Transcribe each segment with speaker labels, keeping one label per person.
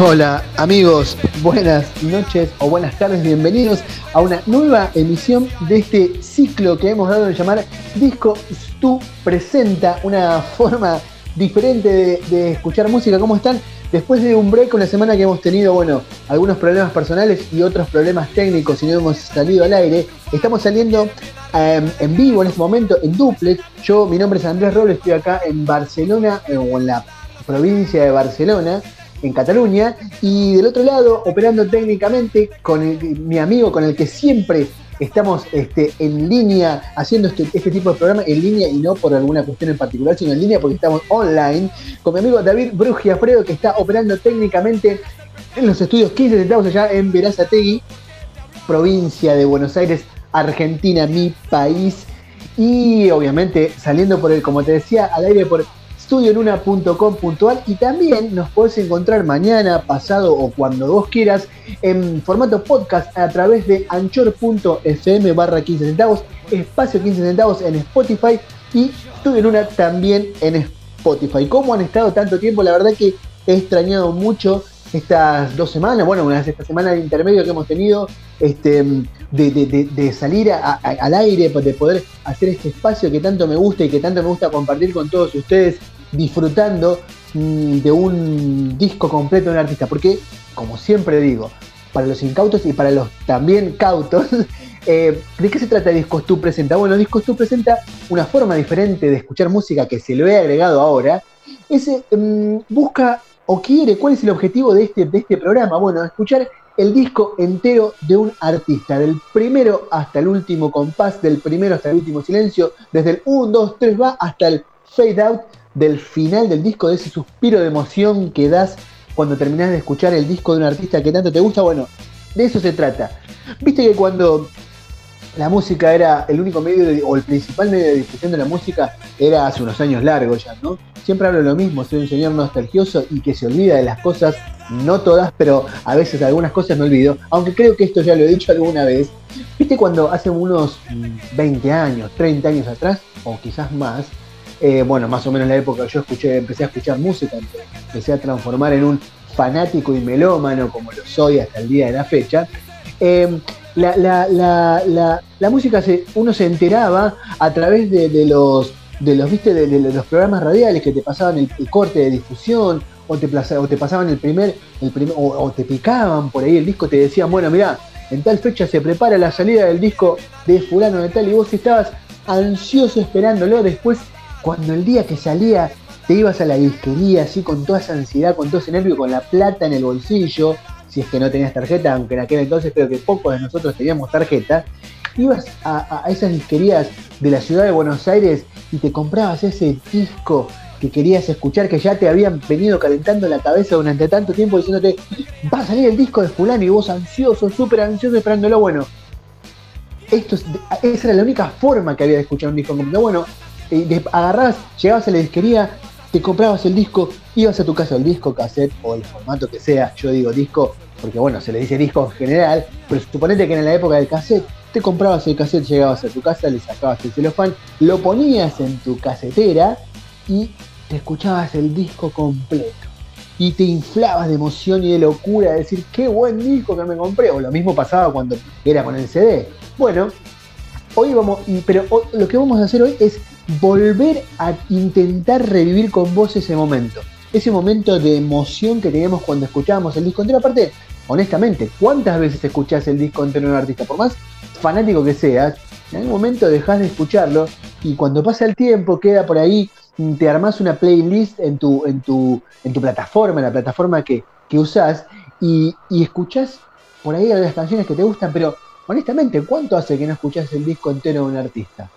Speaker 1: Hola amigos, buenas noches o buenas tardes, bienvenidos a una nueva emisión de este ciclo que hemos dado de llamar Disco Stu Presenta, una forma diferente de, escuchar música. ¿Cómo están? Después de un break, una semana que hemos tenido, bueno, algunos problemas personales y otros problemas técnicos y no hemos salido al aire, estamos saliendo em, en vivo en este momento, en duplex. Yo, mi nombre es Andrés Robles, estoy acá en Barcelona, o en la provincia de Barcelona, en Cataluña, y del otro lado, operando técnicamente con mi amigo con el que siempre estamos este, en línea haciendo este, este, tipo de programa, en línea y no por alguna cuestión en particular, sino en línea porque estamos online, con mi amigo David Brugiafredo, que está operando técnicamente en los estudios 15 centavos allá en Verazategui, provincia de Buenos Aires, Argentina, mi país. Y obviamente saliendo por el, como te decía, al aire por puntual y también nos podés encontrar mañana, pasado o cuando vos quieras en formato podcast a través de anchor.fm barra 15 centavos, espacio 15 centavos en Spotify y Estudio en una también en Spotify. ¿Cómo han estado tanto tiempo? La verdad que he extrañado mucho estas dos semanas, bueno, una esta semana de intermedio que hemos tenido, este, de, salir al aire, de poder hacer este espacio que tanto me gusta y que tanto me gusta compartir con todos ustedes disfrutando mm, de un disco completo de un artista. Porque, como siempre digo, para los incautos y para los también cautos, eh, ¿de qué se trata Discos Tú Presenta? Bueno, Discos Tú presenta una forma diferente de escuchar música que se lo he agregado ahora. Ese mm, busca o quiere, ¿cuál es el objetivo de este, de este programa? Bueno, escuchar el disco entero de un artista, del primero hasta el último compás, del primero hasta el último silencio, desde el 1, 2, 3 va hasta el fade out del final del disco, de ese suspiro de emoción que das cuando terminas de escuchar el disco de un artista que tanto te gusta. Bueno, de eso se trata. Viste que cuando la música era el único medio o el principal medio de difusión de la música era hace unos años largos ya, ¿no? Siempre hablo lo mismo, soy un señor nostalgioso y que se olvida de las cosas, no todas, pero a veces algunas cosas me olvido, aunque creo que esto ya lo he dicho alguna vez. ¿Viste cuando hace unos 20 años, 30 años atrás, o quizás más, eh, bueno, más o menos en la época yo escuché, empecé a escuchar música, empecé a transformar en un fanático y melómano como lo soy hasta el día de la fecha. Em, la, música se, uno se enteraba a través de, los de los viste de, los programas radiales que te pasaban el, corte de difusión o te, o te pasaban el primer, el primer o, te picaban por ahí el disco te decían bueno mira en tal fecha se prepara la salida del disco de fulano de tal y vos estabas ansioso esperándolo después cuando el día que salía te ibas a la disquería así con toda esa ansiedad, con todo ese nervio, con la plata en el bolsillo, si es que no tenías tarjeta, aunque en aquel entonces creo que pocos de nosotros teníamos tarjeta, ibas a, esas disquerías de la ciudad de Buenos Aires y te comprabas ese disco que querías escuchar, que ya te habían venido calentando la cabeza durante tanto tiempo diciéndote, va a salir el disco de fulano y vos ansioso, súper ansioso esperándolo, bueno, esto esa era la única forma que había de escuchar un disco Bueno, eh, agarrabas, llegabas a la disquería, te comprabas el disco, ibas a tu casa, el disco, cassette o el formato que sea, yo digo disco, porque bueno, se le dice disco en general, pero suponete que en la época del cassette, te comprabas el cassette, llegabas a tu casa, le sacabas el celofán, lo ponías en tu casetera y te escuchabas el disco completo. Y te inflabas de emoción y de locura de decir, qué buen disco que me compré. O lo mismo pasaba cuando era con el CD. Bueno, hoy vamos, pero lo que vamos a hacer hoy es volver a intentar revivir con vos ese momento. Ese momento de emoción que teníamos cuando escuchábamos el disco entero. Aparte, honestamente, ¿cuántas veces escuchás el disco entero de un artista? Por más fanático que seas, en algún momento dejas de escucharlo y cuando pasa el tiempo queda por ahí, te armás una playlist en tu, en tu, en tu plataforma, en la plataforma que, que usás y, y escuchás por ahí algunas canciones que te gustan, pero honestamente, ¿cuánto hace que no escuchás el disco entero de un artista?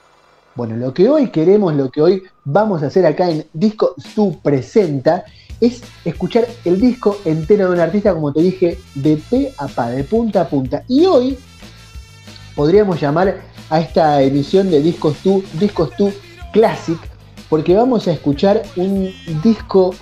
Speaker 1: Bueno, lo que hoy queremos, lo que hoy vamos a hacer acá en Disco Su Presenta, es escuchar el disco entero de un artista, como te dije, de pe a pa, de punta a punta. Y hoy podríamos llamar a esta emisión de Discos Tu, Discos Tu Classic, porque vamos a escuchar un disco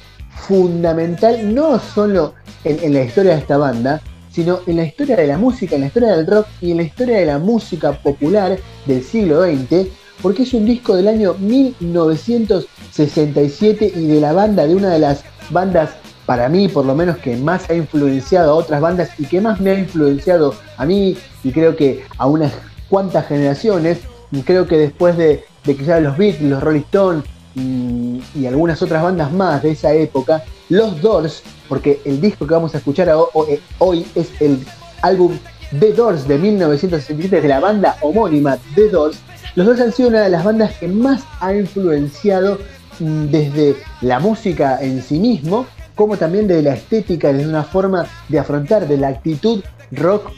Speaker 1: fundamental, no solo en, en la historia de esta banda, sino en la historia de la música, en la historia del rock y en la historia de la música popular del siglo XX, porque es un disco del año 1967 y de la banda, de una de las bandas para mí por lo menos que más ha influenciado a otras bandas y que más me ha influenciado a mí y creo que a unas cuantas generaciones, creo que después de, que ya los Beatles, los Rolling Stones y, algunas otras bandas más de esa época, los Doors, porque el disco que vamos a escuchar hoy es el álbum The Doors de 1967 de la banda homónima The Doors, los Doors han sido una de las bandas que más ha influenciado mm, desde la música en sí mismo como también de la estética, de una forma de afrontar, de la actitud rock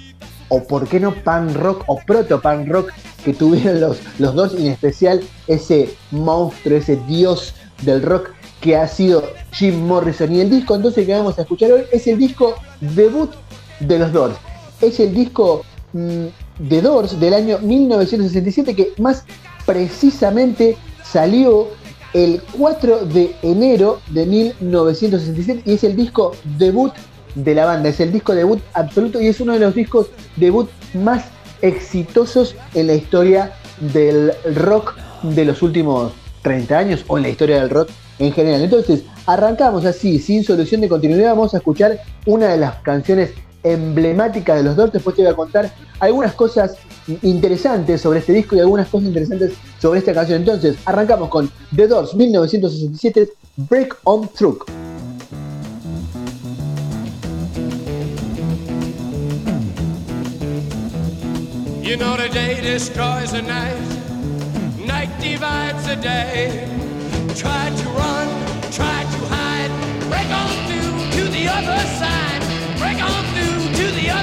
Speaker 1: o por qué no pan rock o proto pan rock que tuvieron los, los dos, y en especial ese monstruo, ese dios del rock que ha sido Jim Morrison. Y el disco entonces que vamos a escuchar hoy es el disco debut de los Doors. Es el disco mm, de Doors del año 1967 que más precisamente salió el 4 de enero de 1967 y es el disco debut de la banda, es el disco debut absoluto y es uno de los discos debut más exitosos en la historia del rock de los últimos 30 años o en la historia del rock en general. Entonces, arrancamos así, sin solución de continuidad, vamos a escuchar una de las canciones emblemáticas de los Doors, después te voy a contar algunas cosas interesantes sobre este disco y algunas cosas interesantes sobre esta canción. Entonces, arrancamos con The Doors 1967, Break on Truck. You know the day destroys the night, night divides the day. Try to run, try to hide, break on through to the other side,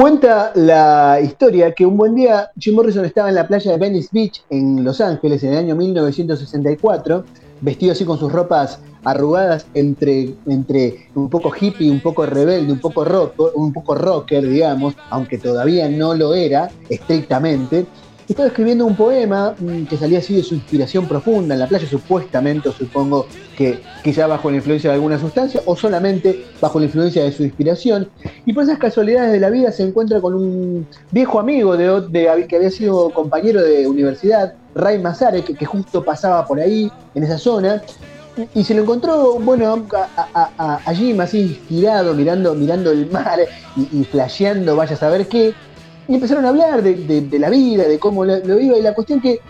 Speaker 1: Cuenta la historia que un buen día Jim Morrison estaba en la playa de Venice Beach en Los Ángeles en el año 1964, vestido así con sus ropas arrugadas entre, entre un poco hippie, un poco rebelde, un poco rock, un poco rocker, digamos, aunque todavía no lo era estrictamente, estaba escribiendo un poema mm, que salía así de su inspiración profunda en la playa, supuestamente, supongo que quizá bajo la influencia de alguna sustancia o solamente bajo la influencia de su inspiración. Y por esas casualidades de la vida se encuentra con un viejo amigo de, que había sido compañero de universidad, Ray Mazarek, que, justo pasaba por ahí, en esa zona, y se lo encontró, bueno, allí más inspirado, mirando, mirando el mar y, y flasheando, vaya a saber qué, y empezaron a hablar de, la vida, de cómo lo, iba, y la cuestión que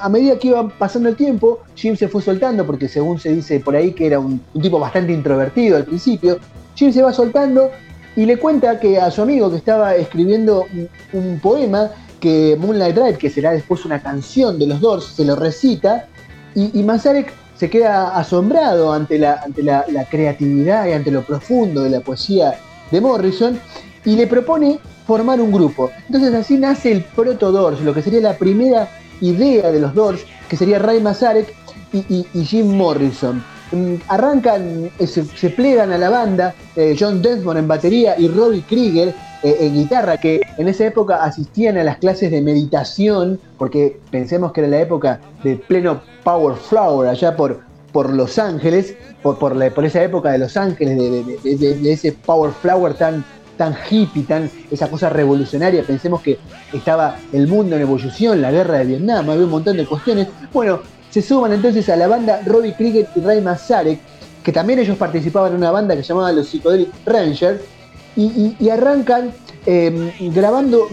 Speaker 1: a medida que iba pasando el tiempo, Jim se fue soltando, porque según se dice por ahí que era un, tipo bastante introvertido al principio, Jim se va soltando y le cuenta que a su amigo que estaba escribiendo un, poema, que Moonlight Drive, que será después una canción de los Doors, se lo recita, Y, y Mazarek se queda asombrado ante, la, ante la, creatividad y ante lo profundo de la poesía de Morrison y le propone formar un grupo. Entonces así nace el Proto Doors, lo que sería la primera idea de los Doors, que sería Ray Mazarek y, Jim Morrison. Mm, arrancan, eh, se, plegan a la banda, eh, John Densmore en batería y Robbie Krieger eh, en guitarra, que en esa época asistían a las clases de meditación, porque pensemos que era la época de pleno Power Flower, allá por, por Los Ángeles, por, por, esa época de Los Ángeles, de, ese Power Flower tan, tan hippie, tan, esa cosa revolucionaria. Pensemos que estaba el mundo en evolución, la guerra de Vietnam, había un montón de cuestiones. Bueno, se suman entonces a la banda Robbie Krieger y Ray Mazarek, que también ellos participaban en una banda que se llamaba los Psychedelic Rangers, y, arrancan em, grabando,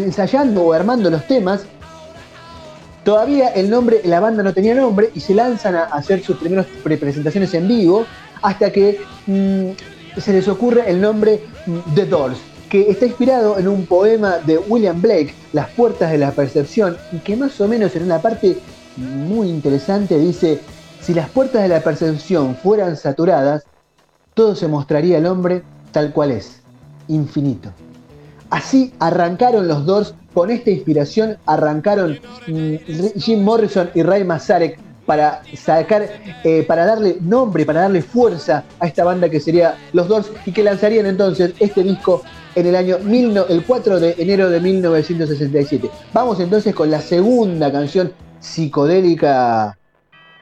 Speaker 1: ensayando o armando los temas. Todavía el nombre, la banda no tenía nombre y se lanzan a hacer sus primeras presentaciones en vivo hasta que mm, se les ocurre el nombre The Doors, que está inspirado en un poema de William Blake, Las puertas de la percepción, y que más o menos en una parte muy interesante dice, si las puertas de la percepción fueran saturadas, todo se mostraría al hombre tal cual es, infinito. Así arrancaron los Doors, con esta inspiración arrancaron mm, Jim Morrison y Ray Mazarek para sacar, eh, para darle nombre, para darle fuerza a esta banda que sería los Doors y que lanzarían entonces este disco en el año el 4 de enero de 1967. Vamos entonces con la segunda canción psicodélica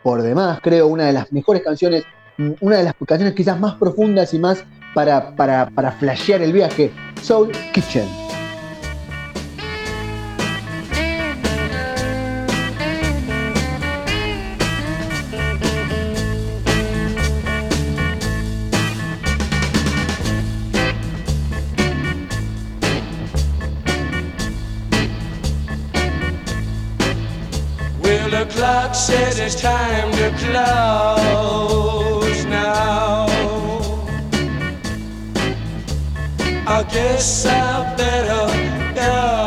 Speaker 1: por demás, creo, una de las mejores canciones, mm, una de las canciones quizás más profundas y más para, para, para flashear el viaje. Soul Kitchen.
Speaker 2: Says it's time to close now. I guess I better go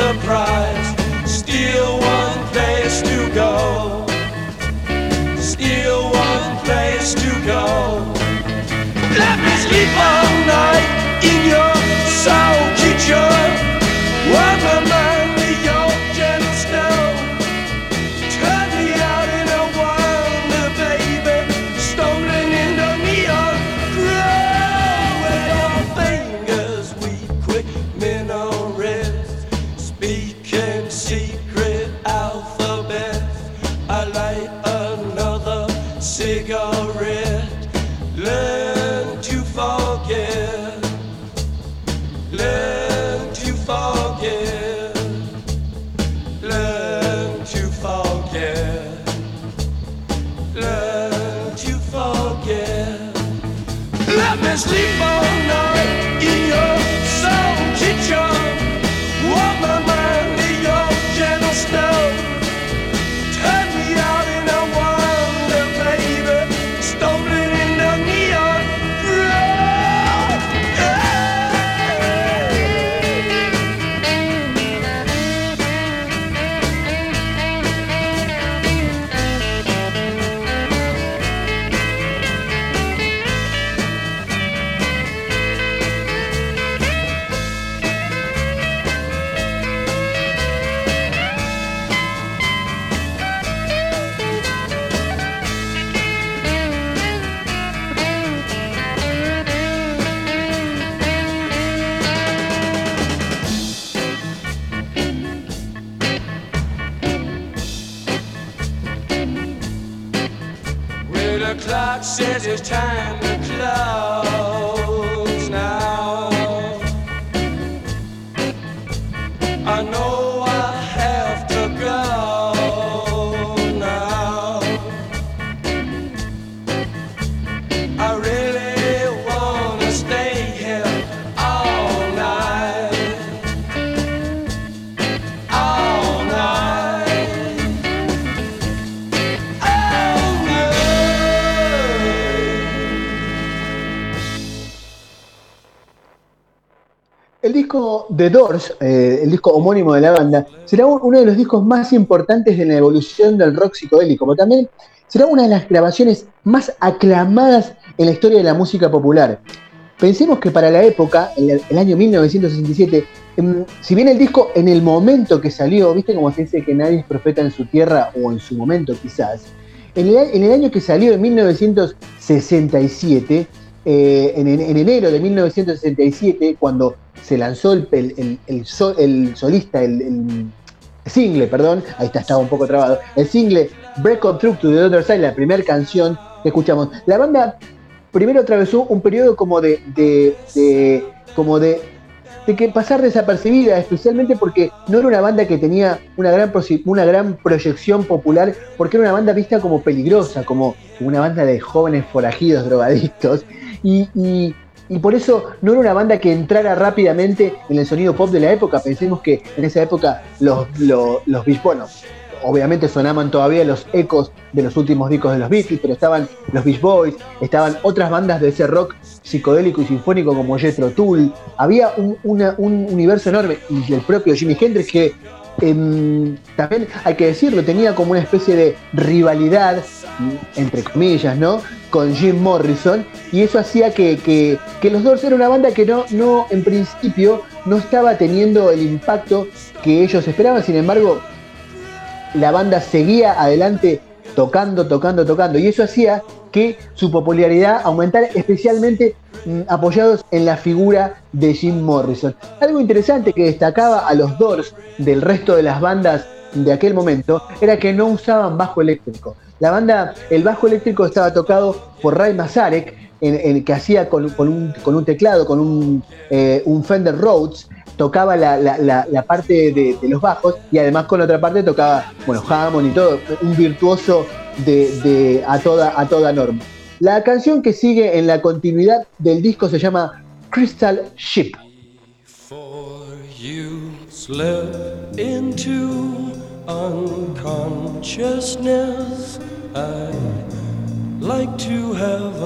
Speaker 2: surprise. Still one place to go. Still one place to go. Let me sleep all night in your soul kitchen. While my mind sleep all
Speaker 1: Eh, el disco homónimo de la banda, será uno de los discos más importantes de la evolución del rock psicodélico, pero también será una de las grabaciones más aclamadas en la historia de la música popular. Pensemos que para la época, el, año 1967, em, si bien el disco en el momento que salió, viste como se dice que nadie es profeta en su tierra o en su momento quizás, en el año que salió, en 1967, eh, en, en enero de 1967, cuando se lanzó el, el, el, sol- el solista, el, single, perdón, ahí está, estaba un poco trabado, el single Break Up Through to the Other Side, la primera canción que escuchamos. La banda primero atravesó un periodo como de- de- como de, de que pasar desapercibida, especialmente porque no era una banda que tenía una gran, una gran proyección popular, porque era una banda vista como peligrosa, como una banda de jóvenes forajidos, drogadictos, y, y- por eso no era una banda que entrara rápidamente en el sonido pop de la época. Pensemos que en esa época los, los, los bueno, obviamente sonaban todavía los ecos de los últimos discos de los Beatles, pero estaban los Beach Boys, estaban otras bandas de ese rock psicodélico y sinfónico como Jethro Tull. Había un, un universo enorme y el propio Jimi Hendrix que em, también hay que decirlo, tenía como una especie de rivalidad, entre comillas, ¿no? Con Jim Morrison, y eso hacía que, que- que los Doors era una banda que no, no, en principio, no estaba teniendo el impacto que ellos esperaban, sin embargo, la banda seguía adelante tocando, tocando, tocando, y eso hacía que su popularidad aumentara, especialmente mm, apoyados en la figura de Jim Morrison. Algo interesante que destacaba a los Doors del resto de las bandas de aquel momento era que no usaban bajo eléctrico. La banda, el bajo eléctrico estaba tocado por Ray Mazarek, en, en- que hacía con, un, con un teclado, con un, eh, un Fender Rhodes, tocaba la, la- parte de, los bajos y además con la otra parte tocaba, bueno, Hammond y todo, un virtuoso de, de- a, toda, a toda norma. La canción que sigue en la continuidad del disco se llama Crystal Ship.
Speaker 2: You slip into unconsciousness, like to have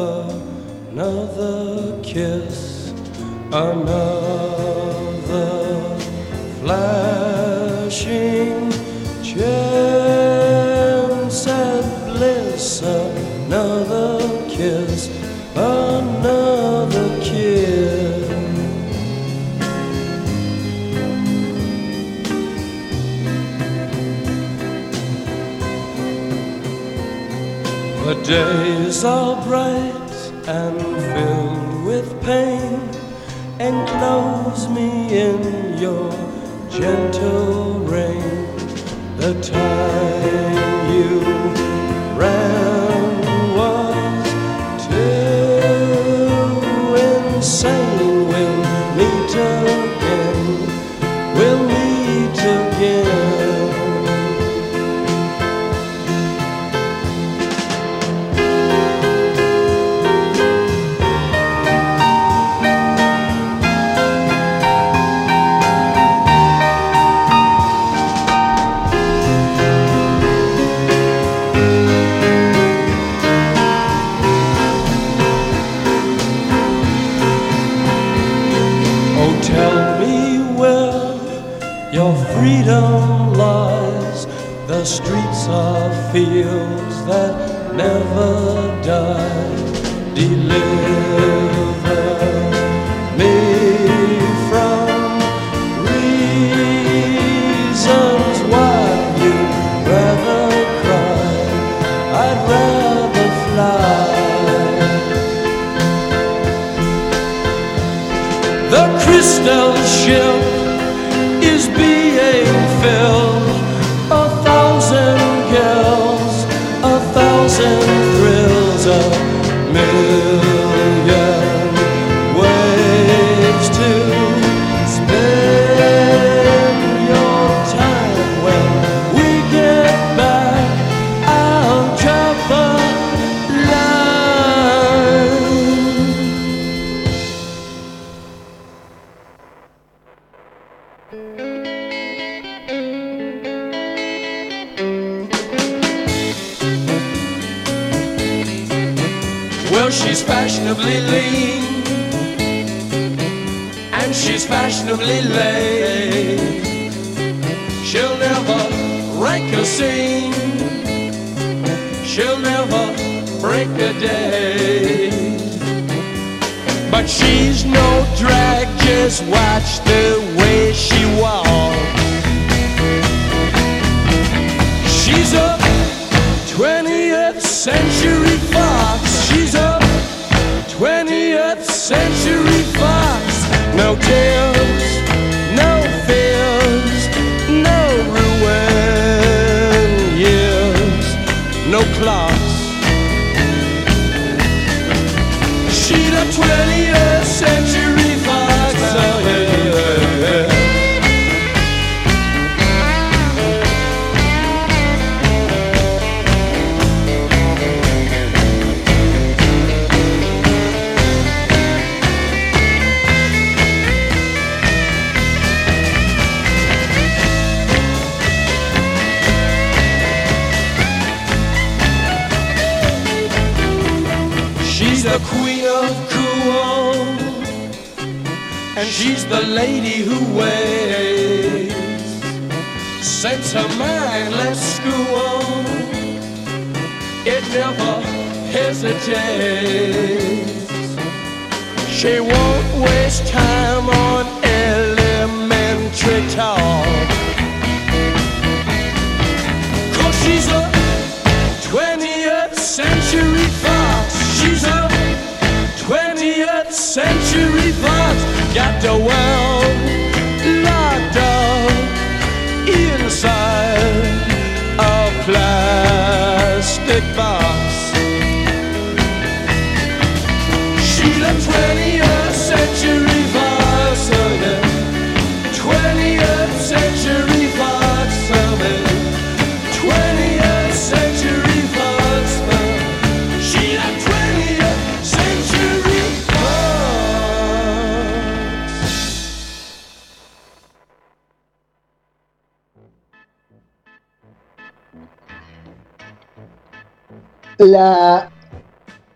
Speaker 2: another kiss, another flashing chance at bliss, another kiss, another kiss. The days are bright and filled with pain. Enclose me in your gentle rain. The time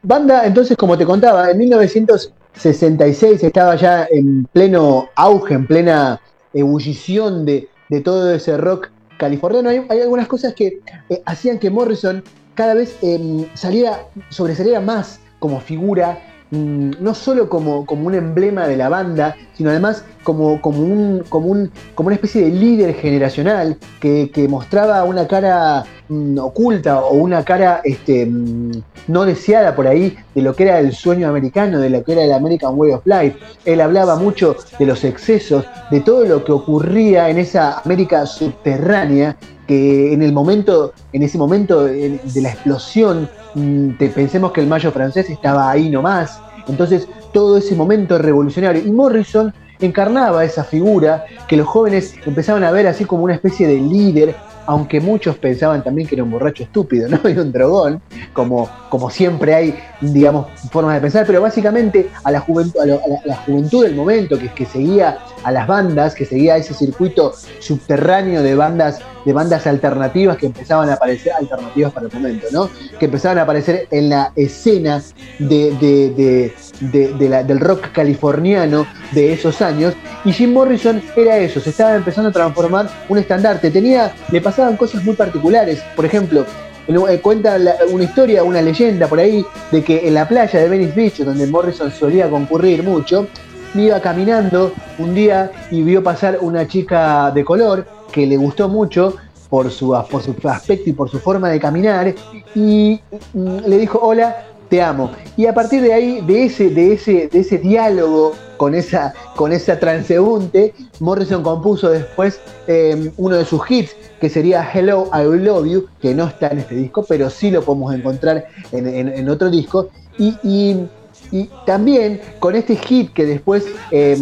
Speaker 1: banda, entonces, como te contaba, en 1966 estaba ya en pleno auge, en plena ebullición de, todo ese rock californiano. Hay, hay algunas cosas que eh, hacían que Morrison cada vez eh, saliera, sobresaliera más como figura, mm, no solo como, como un emblema de la banda, sino además como, como, un, como, un- como una especie de líder generacional que, mostraba una cara mm, oculta o una cara este, mm, no deseada por ahí de lo que era el sueño americano, de lo que era el American Way of Life. Él hablaba mucho de los excesos, de todo lo que ocurría en esa América subterránea que en el momento, en ese momento de, la explosión, mm, pensemos que el mayo francés estaba ahí nomás. Entonces, todo ese momento revolucionario. Y Morrison encarnaba esa figura que los jóvenes empezaban a ver así como una especie de líder, aunque muchos pensaban también que era un borracho estúpido, ¿no? Y un drogón, como, como siempre hay, digamos, formas de pensar, pero básicamente a la juventud, a lo- a la, la juventud del momento, que, que seguía a las bandas, que seguía ese circuito subterráneo de bandas, de bandas alternativas que empezaban a aparecer, alternativas para el momento, ¿no? Que empezaban a aparecer en la escena de, del rock californiano de esos años. Y Jim Morrison era eso, se estaba empezando a transformar un estandarte. Tenía, le pasaban cosas muy particulares. Por ejemplo, eh, cuenta una historia, una leyenda por ahí, de que en la playa de Venice Beach, donde Morrison solía concurrir mucho, iba caminando un día y vio pasar una chica de color que le gustó mucho por su, por su aspecto y por su forma de caminar y mm, le dijo hola te amo y a partir de ahí de ese de ese de ese diálogo con esa con esa transeúnte Morrison compuso después eh, uno de sus hits que sería Hello I Love You que no está en este disco pero sí lo podemos encontrar en, en- otro disco. Y y también con este hit que después eh,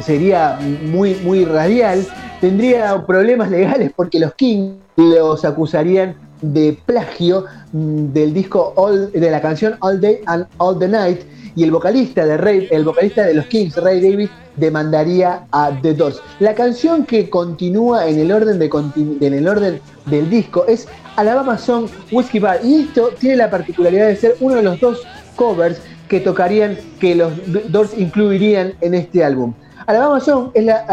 Speaker 1: sería muy, muy radial, tendría problemas legales porque los Kings los acusarían de plagio mm, del disco de la canción All Day and All the Night y el vocalista de Ray, el vocalista de los Kings, Ray David, demandaría a The Doors. La canción que continúa en el orden de en el orden del disco es Alabama Song Whiskey Bar y esto tiene la particularidad de ser uno de los dos covers que tocarían, que los Doors incluirían en este álbum. Alabama Song es la,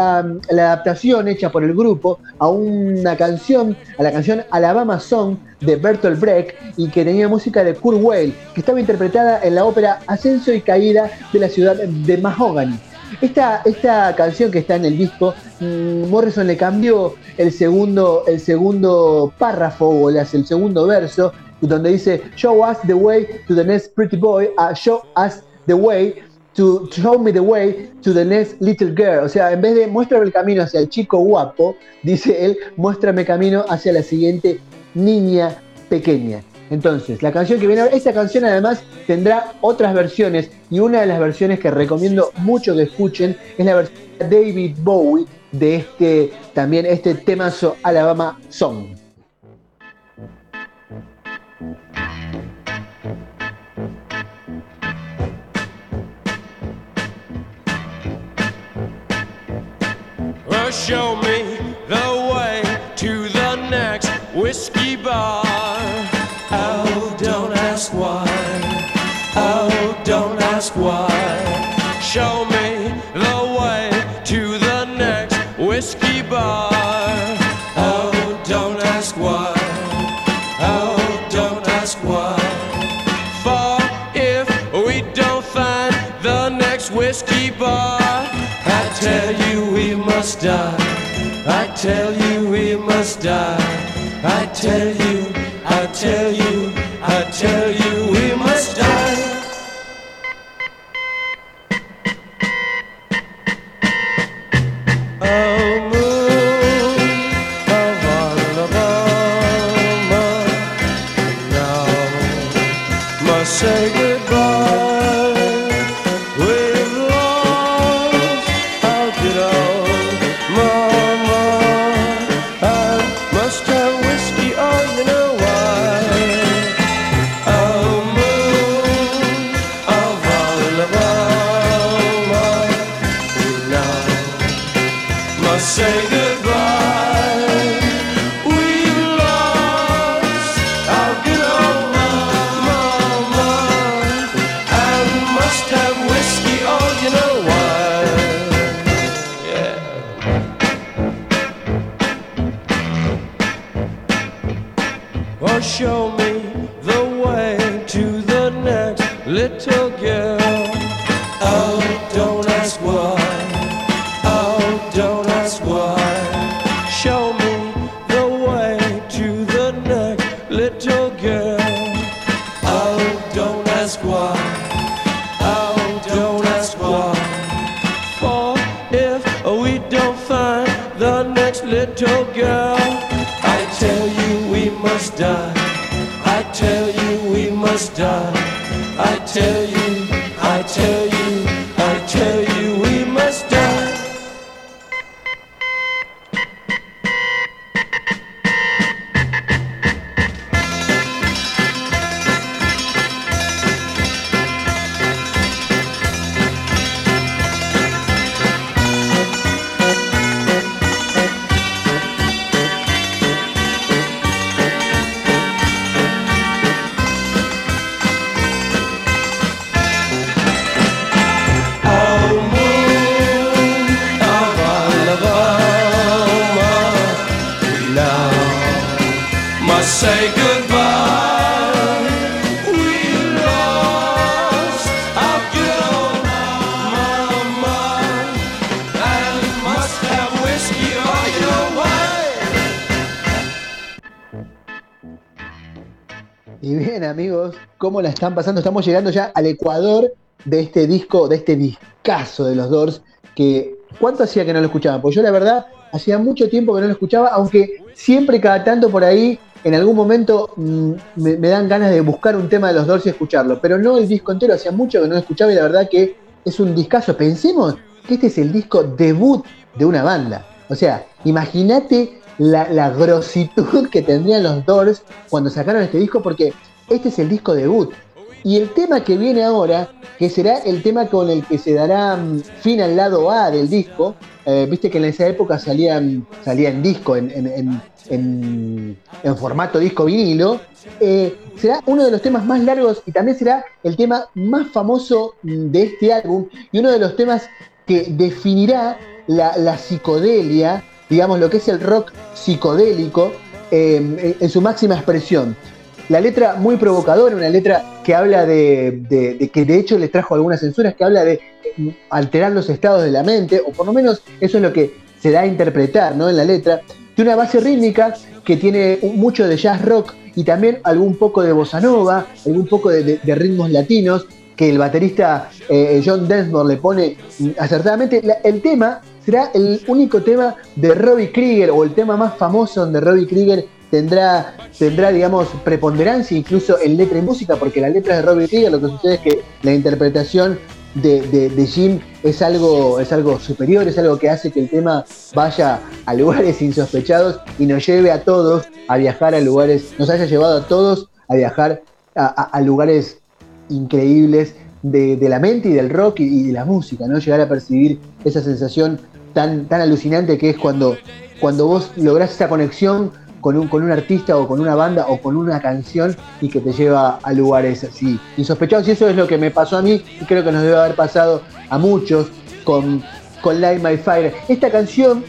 Speaker 1: adaptación hecha por el grupo a una canción, a la canción Alabama Song de Bertolt Brecht y que tenía música de Kurt Weill, que estaba interpretada en la ópera Ascenso y Caída de la ciudad de Mahogany. Esta, esta canción que está en el disco, mm, Morrison le cambió el segundo, el segundo párrafo o el segundo verso, donde dice Show us the way to the next pretty boy, uh, show us the way to show me the way to the next little girl. O sea, en vez de muéstrame el camino hacia el chico guapo, dice él, muéstrame camino hacia la siguiente niña pequeña. Entonces, la canción que viene ahora, esta canción además tendrá otras versiones y una de las versiones que recomiendo mucho que escuchen es la versión de David Bowie de este también este temazo Alabama Song.
Speaker 2: Show me the way to the next whiskey bar. Oh, don't ask why. Oh, don't ask why. Show me die. I tell you we must die. I tell you, I tell you,
Speaker 1: están pasando? Estamos llegando ya al Ecuador de este disco, de este discazo de los Doors, que ¿cuánto hacía que no lo escuchaba? Pues yo la verdad, hacía mucho tiempo que no lo escuchaba, aunque siempre cada tanto por ahí, en algún momento mm, me, me dan ganas de buscar un tema de los Doors y escucharlo, pero no el disco entero, hacía mucho que no lo escuchaba y la verdad que es un discazo. Pensemos que este es el disco debut de una banda. O sea, imagínate la, la grositud que tendrían los Doors cuando sacaron este disco, porque este es el disco debut. Y el tema que viene ahora, que será el tema con el que se dará mm, fin al lado A del disco, eh, viste que en esa época salían, salía en disco, en, formato disco vinilo, eh, será uno de los temas más largos y también será el tema más famoso mm, de este álbum y uno de los temas que definirá la, psicodelia, digamos lo que es el rock psicodélico eh, en su máxima expresión. La letra muy provocadora, una letra que habla de, que de hecho le trajo algunas censuras, que habla de alterar los estados de la mente, o por lo menos eso es lo que se da a interpretar ¿no? en la letra, de una base rítmica que tiene mucho de jazz rock y también algún poco de bossa nova, algún poco de, ritmos latinos, que el baterista eh, John Densmore le pone acertadamente. el tema será el único tema de Robbie Krieger, o el tema más famoso donde Robbie Krieger tendrá, tendrá, digamos, preponderancia incluso en letra y música, porque la letra de Robbie Krieger lo que sucede es que la interpretación de, Jim es algo, es algo superior, es algo que hace que el tema vaya a lugares insospechados y nos lleve a todos a viajar a lugares, nos haya llevado a todos a viajar a, lugares increíbles de, la mente y del rock y, de la música, ¿no? Llegar a percibir esa sensación tan, tan alucinante que es cuando, cuando vos lográs esa conexión con un, con un artista o con una banda o con una canción y que te lleva a lugares así insospechados. Y eso es lo que me pasó a mí y creo que nos debe haber pasado a muchos con, con Light My Fire. Esta canción,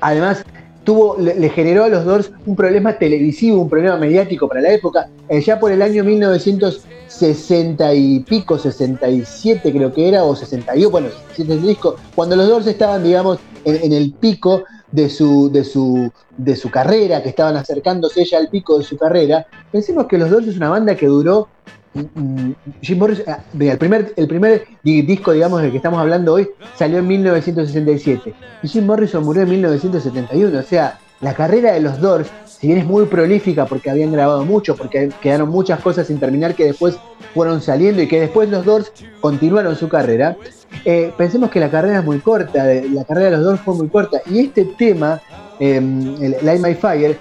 Speaker 1: además, tuvo, le, generó a los Doors un problema televisivo, un problema mediático para la época. Eh, ya por el año 1960 y pico, 67 creo que era, o 61, bueno, el disco, cuando los Doors estaban, digamos, en el pico de su, de su, de su carrera, que estaban acercándose ya al pico de su carrera, pensemos que los Doors es una banda que duró. Mm, mm, Jim Morrison, ah, el primer, el primer disco, digamos, del que estamos hablando hoy, salió en 1967. Y Jim Morrison murió en 1971. O sea, la carrera de los Doors, si bien es muy prolífica porque habían grabado mucho, porque quedaron muchas cosas sin terminar que después fueron saliendo y que después los Doors continuaron su carrera, eh, pensemos que la carrera es muy corta, la carrera de los dos fue muy corta, y este tema, em, el Light My Fire,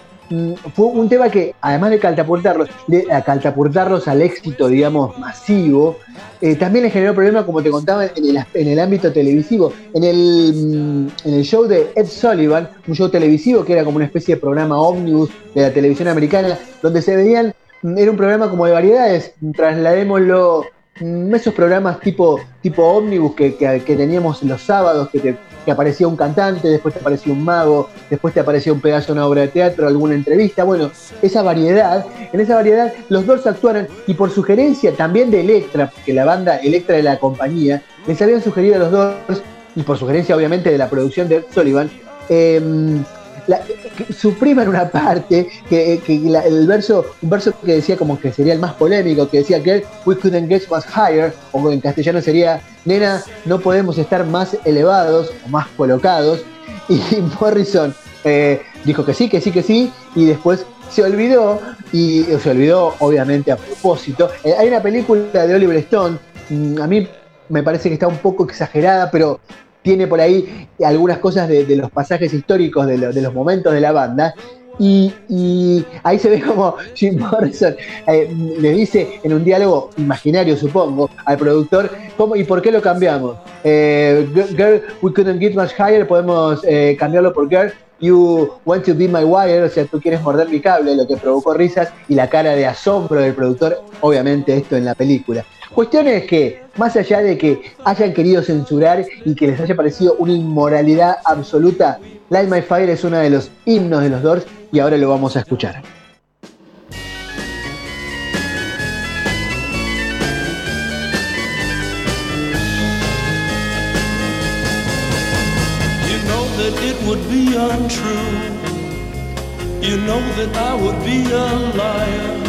Speaker 1: fue un tema que, además de catapultarlos, de catapultarlos al éxito, digamos, masivo, eh, también le generó problemas, como te contaba, en el, en el ámbito televisivo. En el, mm, en el show de Ed Sullivan, un show televisivo que era como una especie de programa ómnibus de la televisión americana, donde se veían, mm, era un programa como de variedades, trasladémoslo Mm, esos programas tipo, tipo ómnibus que, teníamos los sábados, que, te, aparecía un cantante, después te aparecía un mago, después te aparecía un pedazo de una obra de teatro, alguna entrevista, bueno, esa variedad, en esa variedad los dos actuaron y por sugerencia también de Electra, que la banda Electra de la compañía, les habían sugerido a los dos, y por sugerencia obviamente de la producción de Sullivan, em, supriman una parte, que, el verso, un verso que decía como que sería el más polémico, que decía que we couldn't get much higher, o en castellano sería, nena, no podemos estar más elevados o más colocados, y Morrison eh, dijo que sí, que sí, que sí, y después se olvidó, y se olvidó obviamente a propósito. Eh, hay una película de Oliver Stone, mm, a mí me parece que está un poco exagerada, pero tiene por ahí algunas cosas de, los pasajes históricos de, los momentos de la banda. Y, ahí se ve como Jim Morrison eh, le dice en un diálogo imaginario, supongo, al productor, ¿cómo y por qué lo cambiamos? Eh, girl, we couldn't get much higher, podemos eh, cambiarlo por Girl, You want to be my wire, o sea, tú quieres morder mi cable, lo que provocó risas y la cara de asombro del productor, obviamente esto en la película. Cuestión es que, más allá de que hayan querido censurar y que les haya parecido una inmoralidad absoluta, Light My Fire es uno de los himnos de los Doors y ahora lo vamos a escuchar. You know that I would be a liar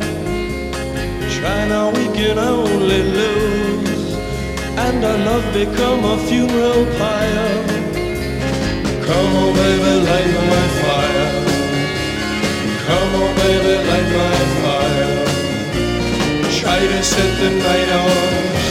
Speaker 1: Try now, we can only lose.
Speaker 2: and our love become a funeral pyre. Come on, baby, light my fire. Come on, baby, light my fire. Try to set the night on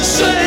Speaker 2: I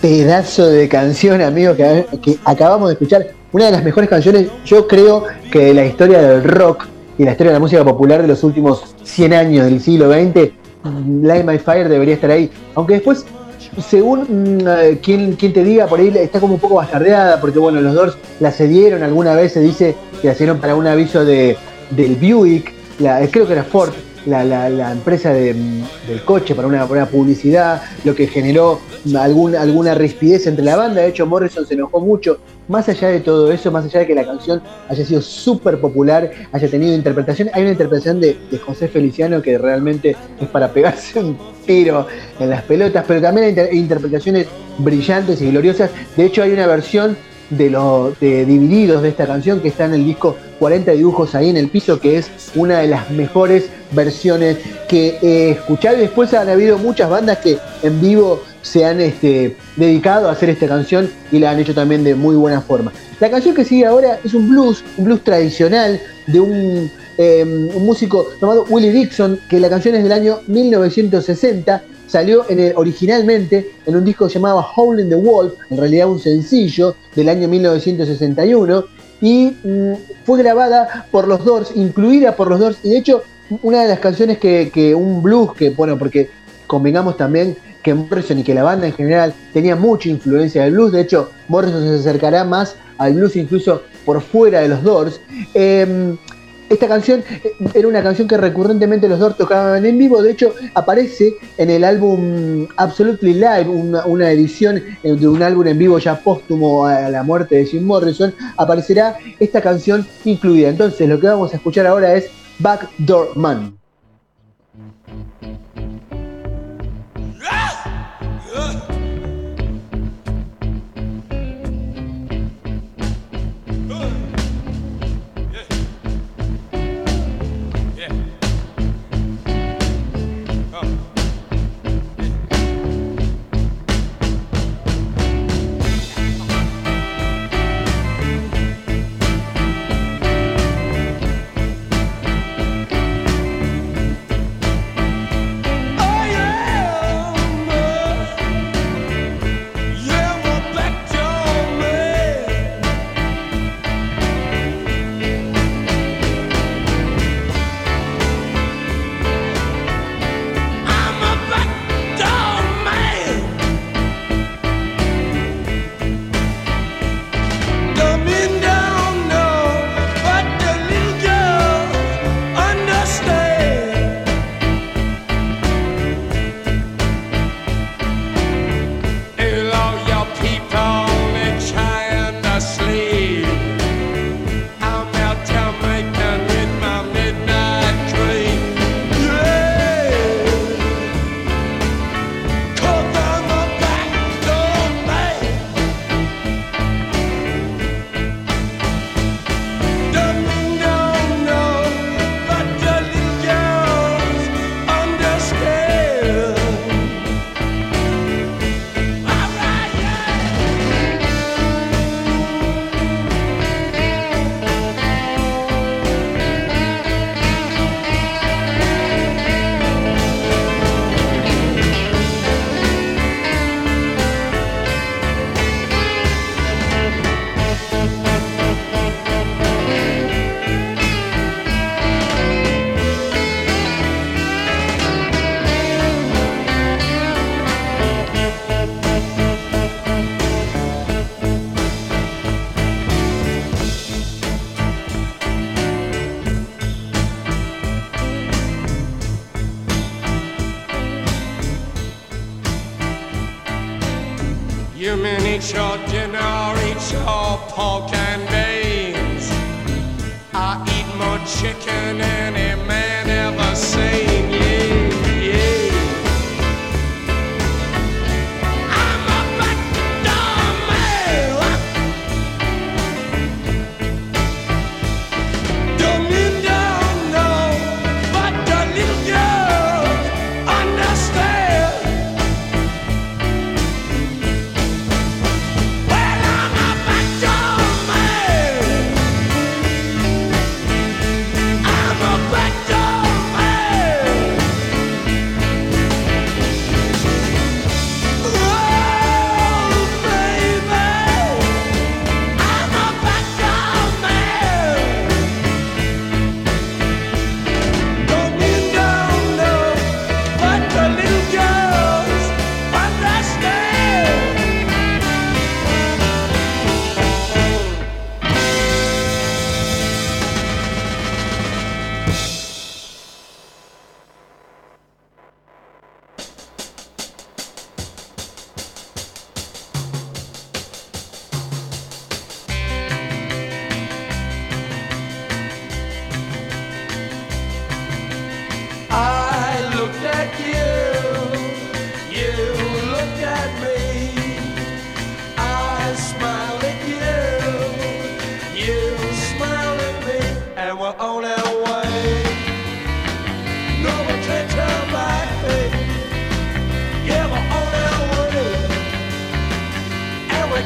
Speaker 1: pedazo de canción, amigos, que, acabamos de escuchar. Una de las mejores canciones, yo creo, que de la historia del rock y la historia de la música popular de los últimos 100 años del siglo XX. Light My Fire debería estar ahí. Aunque después, según mm, eh, quien, quien te diga, por ahí está como un poco bastardeada, porque bueno, los Doors la cedieron alguna vez, se dice que la cedieron para un aviso de, del Buick, la- creo que era Ford, la, la- la empresa de, del coche para una, una publicidad, lo que generó algún, alguna rispidez entre la banda. De hecho, Morrison se enojó mucho. Más allá de todo eso, más allá de que la canción haya sido súper popular, haya tenido interpretación, hay una interpretación de, de José Feliciano que realmente es para pegarse un tiro en las pelotas, pero también hay inter- interpretaciones brillantes y gloriosas. De hecho, hay una versión de los de divididos de esta canción que está en el disco 40 dibujos ahí en el piso, que es una de las mejores versiones que he escuchado. Y después han habido muchas bandas que en vivo se han este, dedicado a hacer esta canción y la han hecho también de muy buena forma. La canción que sigue ahora es un blues, un blues tradicional de un, un músico llamado Willie Dixon, que la canción es del año 1960 salió en el- originalmente en un disco llamado Howling the Wolf, en realidad un sencillo del año 1961, y mm, fue grabada por los Doors, incluida por los Doors, y de hecho una de las canciones que, un blues, que bueno, porque convengamos también que Morrison y que la banda en general tenía mucha influencia del blues, de hecho Morrison se acercará más al blues incluso por fuera de los Doors. Em, esta canción eh, era una canción que recurrentemente los Doors tocaban en vivo, de hecho aparece en el álbum Absolutely Live, una, una edición eh, de un álbum en vivo ya póstumo a la muerte de Jim Morrison, aparecerá esta canción incluida. Entonces lo que vamos a escuchar ahora es Backdoor Man.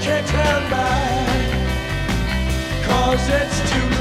Speaker 2: Can't turn back. Cause it's too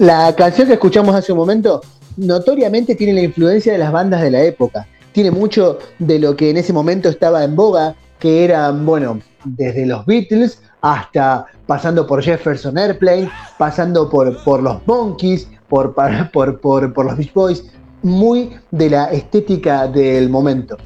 Speaker 1: La canción que escuchamos hace un momento notoriamente tiene la influencia de las bandas de la época. Tiene mucho de lo que en ese momento estaba en boga, que eran, bueno, desde los Beatles hasta pasando por Jefferson Airplane, pasando por, por los Monkeys, por, por, por, los Beach Boys, muy de la estética del momento.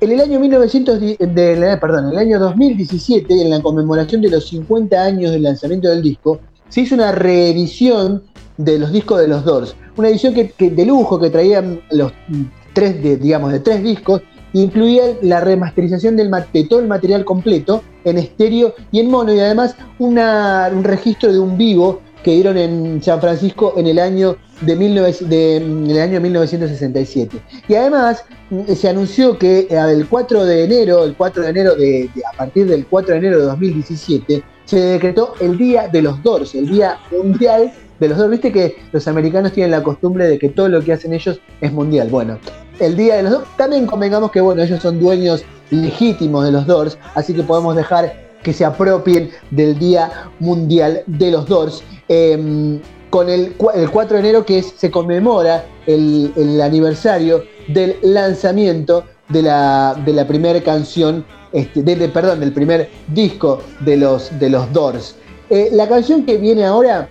Speaker 1: En el año 1900, di- de- perdón, en el año 2017, en la conmemoración de los 50 años del lanzamiento del disco, se hizo una reedición de los discos de los Doors. Una edición que, de lujo que traían los mm, tres, de, digamos, de tres discos, incluía la remasterización del, de todo el material completo en estéreo y en mono, y además una- un registro de un vivo que dieron en San Francisco en el año de, 19 de- en el año 1967. Y además mm, se anunció que eh, el 4 de enero, el 4 de enero de- a partir del 4 de enero de 2017, se decretó el Día de los Doors, el Día Mundial de los Doors. Viste que los americanos tienen la costumbre de que todo lo que hacen ellos es mundial. Bueno, el Día de los Doors, también convengamos que bueno, ellos son dueños legítimos de los Doors, así que podemos dejar que se apropien del Día Mundial de los Doors. eh, con el, el 4 de enero que es- se conmemora el, el aniversario del lanzamiento de la, de la primera canción, este, de- perdón, del primer disco de los, de los Doors. Eh, la canción que viene ahora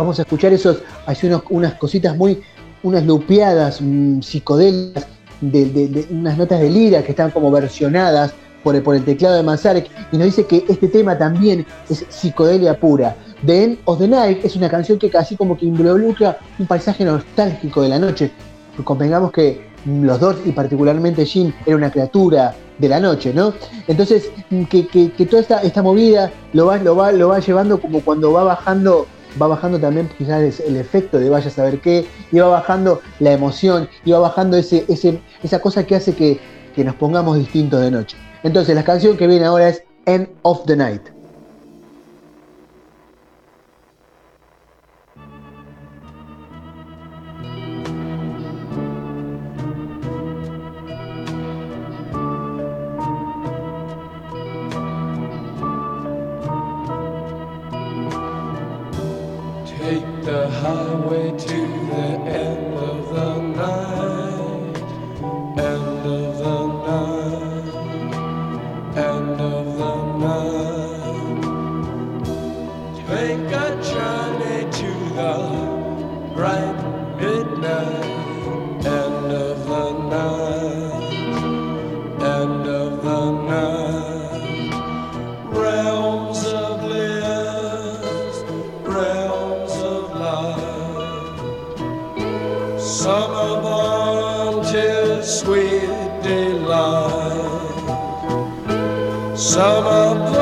Speaker 1: vamos a escuchar esos, así unos, unas cositas muy, unas lupeadas mm, psicodélicas, de, unas notas de lira que están como versionadas por el, por el teclado de Manzarek, y nos dice que este tema también es psicodelia pura. The End of the Night es una canción que casi como que involucra un paisaje nostálgico de la noche. Convengamos que los dos, y particularmente Jim, era una criatura de la noche, ¿no? Entonces, que, que- que toda esta, esta movida lo va, lo, va, lo va llevando como cuando va bajando, va bajando también quizás el efecto de vaya a saber qué, y va bajando la emoción, y va bajando ese, ese, esa cosa que hace que, que nos pongamos distintos de noche. Entonces, la canción que viene ahora es End of the Night.
Speaker 2: summer born till sweet daylight. Summer born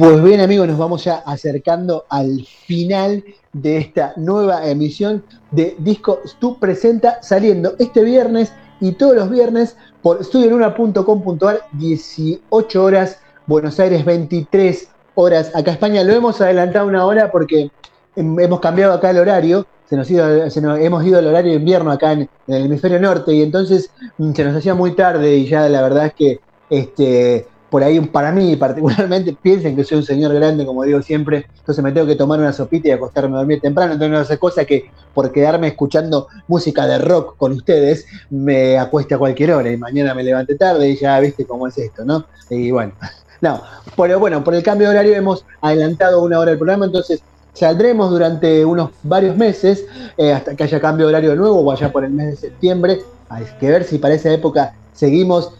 Speaker 1: Pues bien amigos, nos vamos ya acercando al final de esta nueva emisión de Disco Stu Presenta, saliendo este viernes y todos los viernes por estudioluna.com.ar, 18 horas, Buenos Aires 23 horas, acá España. Lo hemos adelantado una hora porque hem- hemos cambiado acá el horario, se nos, ido- se nos- hemos ido al horario de invierno acá en, en el hemisferio norte y entonces mm, se nos hacía muy tarde y ya la verdad es que este, por ahí para mí particularmente piensen que soy un señor grande, como digo siempre, entonces me tengo que tomar una sopita y acostarme a dormir temprano, entonces no hace cosa que por quedarme escuchando música de rock con ustedes me acueste a cualquier hora y mañana me levante tarde y ya viste cómo es esto, ¿no? Y bueno, no, pero bueno, por el cambio de horario hemos adelantado una hora el programa, entonces saldremos durante unos varios meses eh, hasta que haya cambio de horario de nuevo o allá por el mes de septiembre. Hay que ver si para esa época seguimos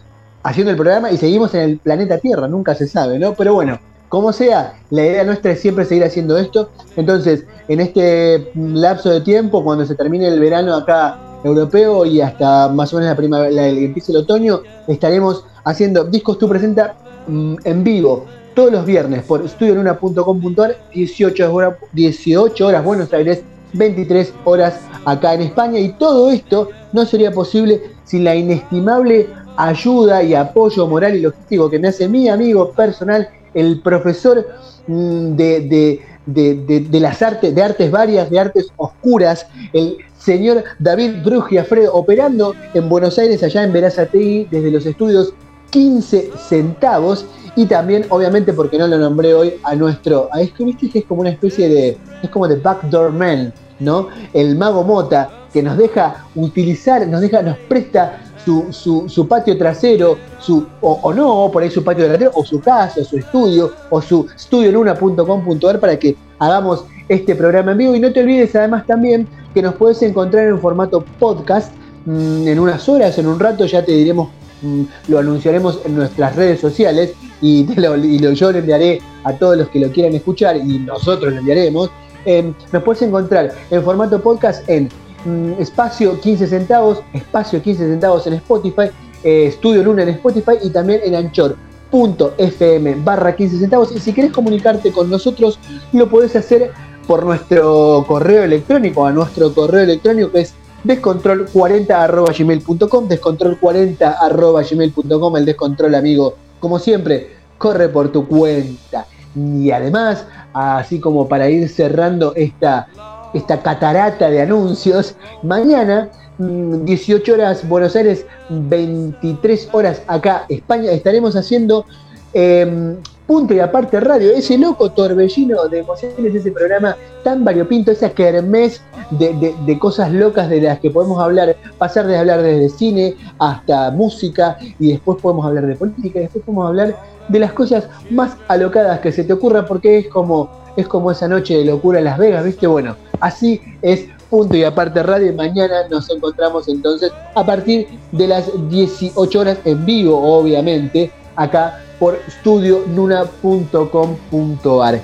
Speaker 1: haciendo el programa y seguimos en el planeta Tierra, nunca se sabe, ¿no? Pero bueno, como sea, la idea nuestra es siempre seguir haciendo esto. Entonces, en este lapso de tiempo, cuando se termine el verano acá europeo y hasta más o menos la primavera, el empiece el otoño, estaremos haciendo Discos Tú Presenta mm, en vivo todos los viernes por estudioluna.com.ar, 18 horas, 18 horas Buenos Aires, 23 horas acá en España. Y todo esto no sería posible sin la inestimable ayuda y apoyo moral y logístico que me hace mi amigo personal, el profesor mm, de, de- de- de- las artes, de artes varias, de artes oscuras, el señor David Brugiafredo, operando en Buenos Aires, allá en Verazategui, desde los estudios 15 centavos. Y también, obviamente, porque no lo nombré hoy, a nuestro. A es que viste que es como una especie de. Es como de backdoor man, ¿no? El mago Mota, que nos deja utilizar, nos deja, nos presta su, su- patio trasero, su, o, o no, por ahí su patio delantero, o su casa, o su estudio, o su estudioluna.com.ar para que hagamos este programa en vivo. Y no te olvides además también que nos puedes encontrar en formato podcast mm, en unas horas, en un rato ya te diremos, mm, lo anunciaremos en nuestras redes sociales y, te lo- yo lo enviaré a todos los que lo quieran escuchar y nosotros lo enviaremos. Eh, nos puedes encontrar en formato podcast en mm, espacio 15 centavos, espacio 15 centavos en Spotify, eh, Estudio Luna en Spotify y también en anchor.fm barra 15 centavos. Y si querés comunicarte con nosotros, lo podés hacer por nuestro correo electrónico, a nuestro correo electrónico que es descontrol40.gmail.com, descontrol40.gmail.com, el descontrol amigo, como siempre, corre por tu cuenta. Y además, así como para ir cerrando esta, esta catarata de anuncios, mañana, mm, 18 horas Buenos Aires, 23 horas acá España, estaremos haciendo eh, Punto y Aparte Radio, ese loco torbellino de emociones, ese programa tan variopinto, esa kermés de, de- de cosas locas de las que podemos hablar, pasar de hablar desde cine hasta música y después podemos hablar de política y después podemos hablar de las cosas más alocadas que se te ocurra porque es como, es como esa noche de locura en Las Vegas, ¿viste? Bueno, así es Punto y Aparte Radio mañana nos encontramos entonces a partir de las 18 horas en vivo, obviamente, acá por studioluna.com.ar.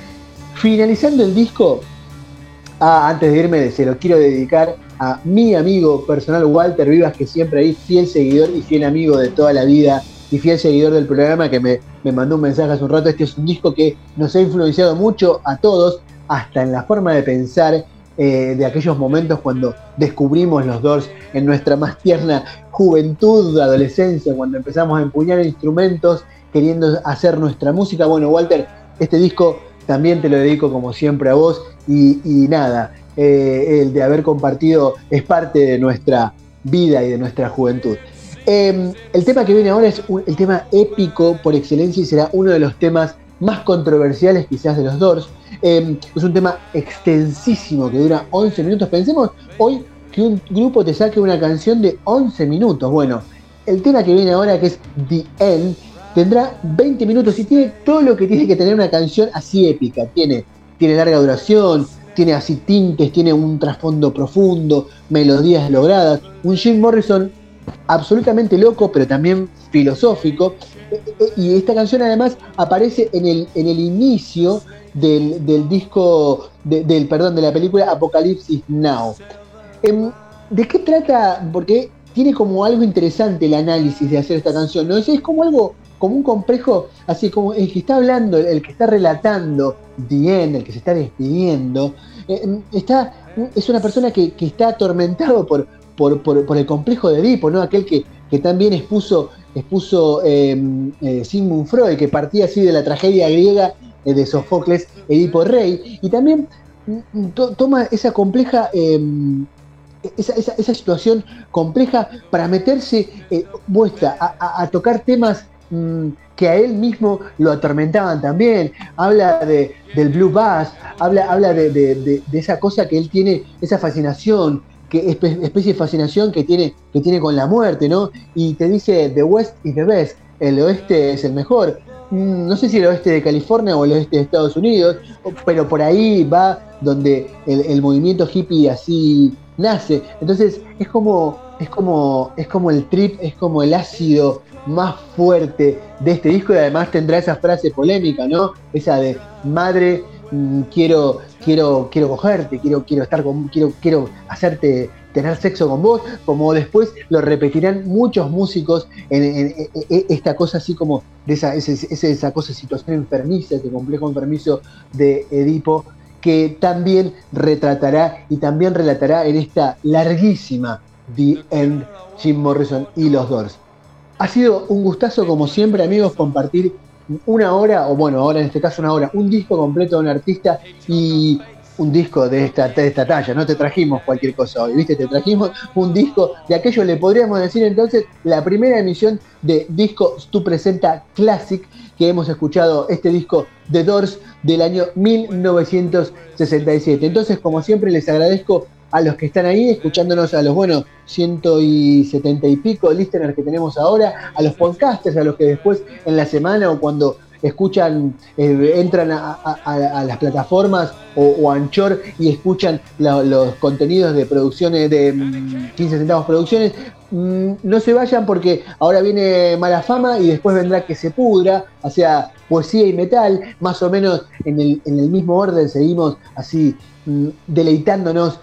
Speaker 1: Finalizando el disco, ah, antes de irme, se lo quiero dedicar a mi amigo personal Walter Vivas, que siempre ahí, fiel seguidor y fiel amigo de toda la vida y fiel seguidor del programa, que me, me mandó un mensaje hace un rato. Este es un disco que nos ha influenciado mucho a todos, hasta en la forma de pensar eh, de aquellos momentos cuando descubrimos los Doors en nuestra más tierna juventud, adolescencia, cuando empezamos a empuñar instrumentos queriendo hacer nuestra música. Bueno, Walter, este disco también te lo dedico como siempre a vos y, nada, eh, el de haber compartido es parte de nuestra vida y de nuestra juventud. Eh, el tema que viene ahora es un- el tema épico por excelencia y será uno de los temas más controversiales quizás de los Doors. Eh, es un tema extensísimo que dura 11 minutos. Pensemos hoy que un grupo te saque una canción de 11 minutos. Bueno, el tema que viene ahora, que es The End, tendrá 20 minutos y tiene todo lo que tiene que tener una canción así épica. Tiene, tiene larga duración, tiene así tintes, tiene un trasfondo profundo, melodías logradas. Un Jim Morrison absolutamente loco, pero también filosófico. E, e, y esta canción además aparece en el, en el inicio del, disco, del, perdón, de la película Apocalipsis Now. Em, ¿De qué trata? Porque tiene como algo interesante el análisis de hacer esta canción, ¿no? Es, como algo, como un complejo, así como el que está hablando, el que está relatando The el que se está despidiendo, em, está, es una persona que, está atormentado por, por, el complejo de Edipo, ¿no? Aquel que, que también expuso, expuso em, eh, Sigmund Freud, que partía así de la tragedia griega eh, de Sofocles, Edipo Rey, y también mm, mm, toma esa compleja esa, situación compleja para meterse, eh, a, tocar temas mm, que a él mismo lo atormentaban también. Habla de, del blue bass, habla, habla de, esa cosa que él tiene, esa fascinación, que especie de fascinación que tiene, que tiene con la muerte, ¿no? Y te dice, the west is the best, el oeste es el mejor. Mm, no sé si el oeste de California o el oeste de Estados Unidos, pero por ahí va donde el, movimiento hippie así nace. Entonces es como, es como, es como el trip, es como el ácido más fuerte de este disco y además tendrá esa frase polémica, ¿no? Esa de madre, quiero, quiero, quiero cogerte, quiero, quiero estar con, quiero, quiero hacerte tener sexo con vos, como después lo repetirán muchos músicos en, esta cosa así como de esa, esa, esa cosa, situación enfermiza, ese complejo enfermizo de Edipo, que también retratará y también relatará en esta larguísima The End Jim Morrison y los Doors. Ha sido un gustazo como siempre amigos compartir una hora, o bueno, ahora en este caso una hora, un disco completo de un artista y un disco de esta, de esta talla, no te trajimos cualquier cosa hoy, ¿viste? Te trajimos un disco de aquello, le podríamos decir entonces, la primera emisión de Disco Tu Presenta Classic, que hemos escuchado este disco de Doors del año 1967. Entonces, como siempre, les agradezco a los que están ahí, escuchándonos a los buenos 170 y pico listeners que tenemos ahora, a los podcasters, a los que después en la semana o cuando escuchan, eh, entran a, las plataformas o, Anchor y escuchan los contenidos de producciones de 15 mm, centavos producciones, mm, no se vayan porque ahora viene mala fama y después vendrá que se pudra, o sea, poesía y metal, más o menos en el, en el mismo orden seguimos así mm, deleitándonos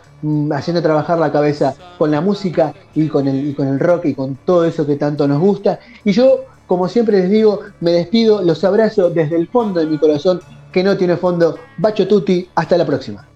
Speaker 1: haciendo trabajar la cabeza con la música y con, el, con el rock y con todo eso que tanto nos gusta. Y yo como siempre les digo, me despido, los abrazo desde el fondo de mi corazón, que no tiene fondo. Bacho Tutti, hasta la próxima.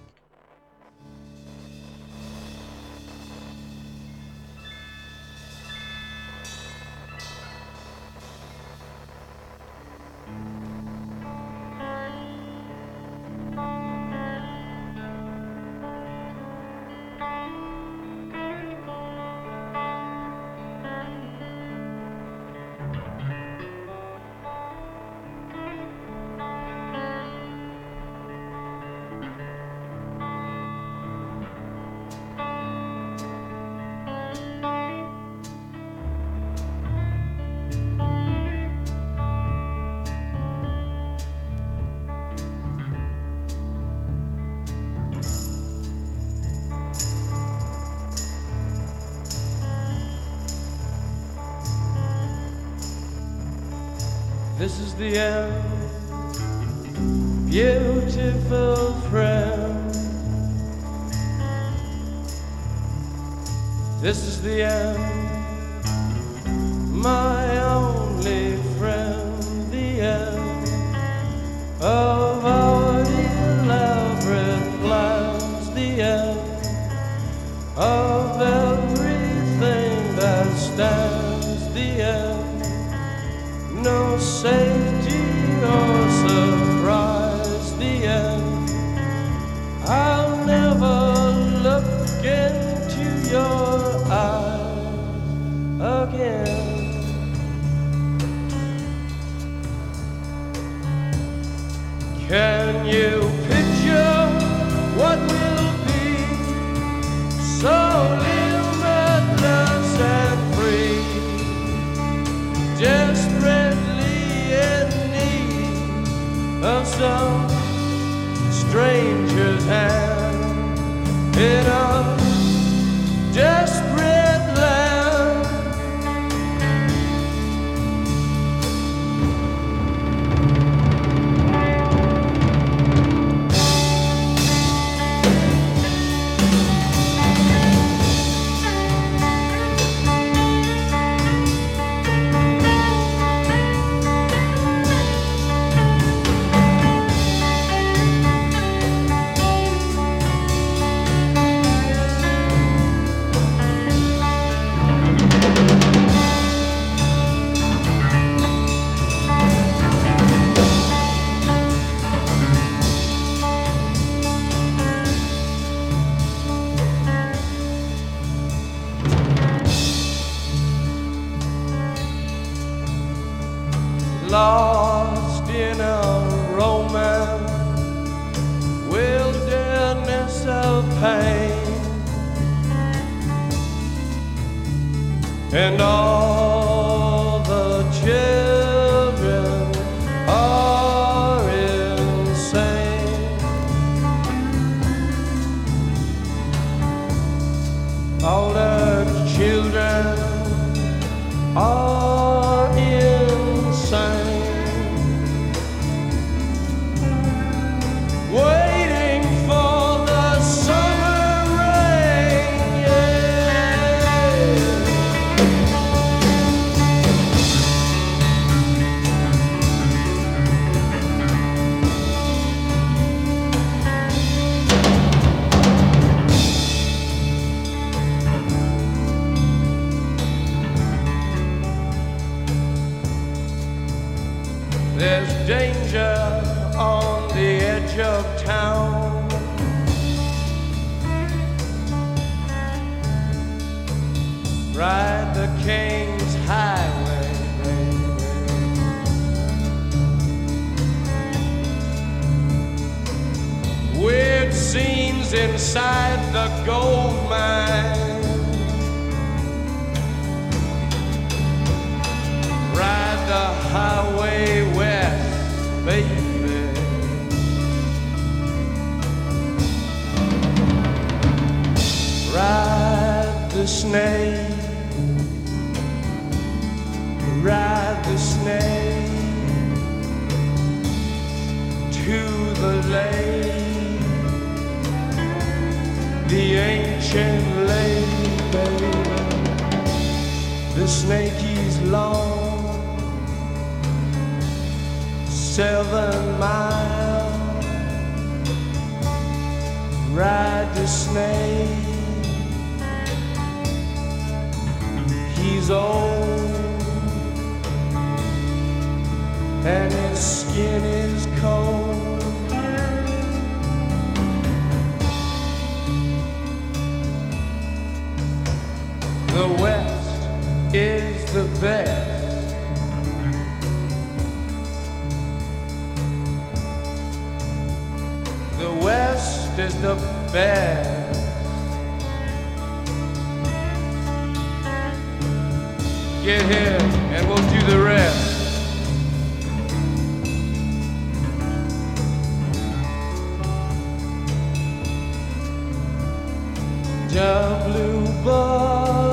Speaker 2: Some stranger's hand in a The snake is long, seven miles. Ride the snake. He's old, and his skin is cold. The West is the best. The West is the best. Get here and we'll do the rest. The blue bus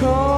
Speaker 2: is